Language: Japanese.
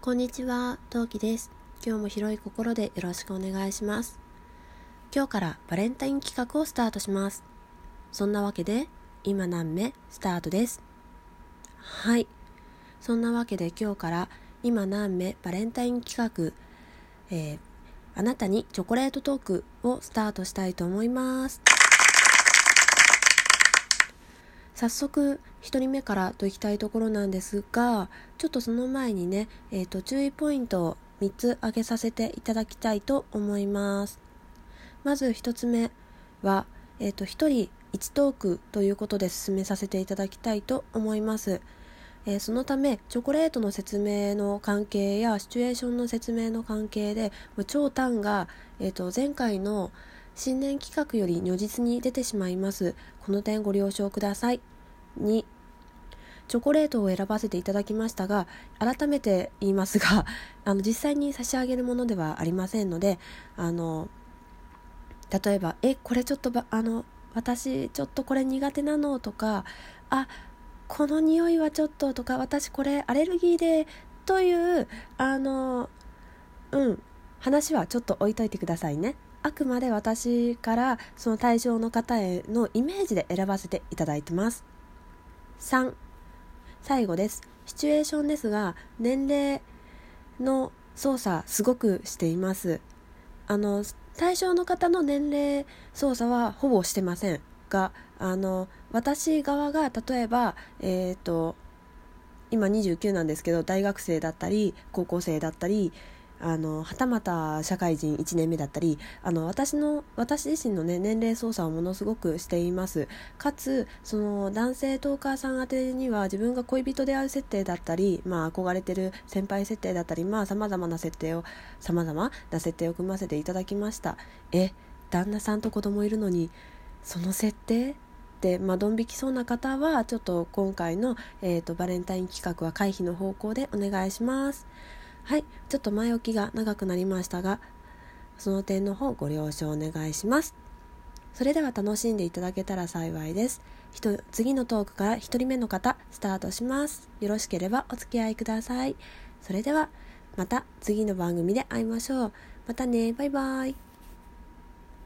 こんにちは、トウキです。今日も広い心でよろしくお願いします。今日からバレンタイン企画をスタートします。そんなわけで、今何目スタートです。はい。そんなわけで今日から今何目バレンタイン企画、えーあなたにチョコレートトークをスタートしたいと思います。早速1人目からといきたいところなんですがちょっとその前にね、えー、と注意ポイントを3つ挙げさせていただきたいと思います。まず1つ目は、えー、と1人1トークということで進めさせていただきたいと思います。えそのためチョコレートの説明の関係やシチュエーションの説明の関係でもう超短が、えー、と前回の新年企画より如実に出てしまいますこの点ご了承ください2チョコレートを選ばせていただきましたが改めて言いますが あの実際に差し上げるものではありませんのであの例えば「えこれちょっとばあの私ちょっとこれ苦手なの」とか「あこの匂いはちょっと」とか「私これアレルギーで」というあのうん話はちょっと置いといてくださいね。あくまで私からその対象の方へのイメージで選ばせていただいてます。3最後ですシチュエーションですが年齢の操作すごくしていますあの対象の方の年齢操作はほぼしてませんがあの私側が例えばえっ、と今29なんですけど大学生だったり高校生だったりあのはたまた社会人1年目だったりあの私の私自身の、ね、年齢操作をものすごくしています。かつその男性トーカーさん宛てには自分が恋人である設定だったり、まあ、憧れてる先輩設定だったりさまざまな設定をさまざまな設定を組ませていただきました。え旦那さんと子供いるのにその設定で、まあ、ドン引きそうな方はちょっと今回の、えー、とバレンタイン企画は回避の方向でお願いします。はいちょっと前置きが長くなりましたがその点の方ご了承お願いします。それでは楽しんでいただけたら幸いです。ひと次のトークから1人目の方スタートします。よろしければお付き合いください。それではまた次の番組で会いましょう。またねバイバイ。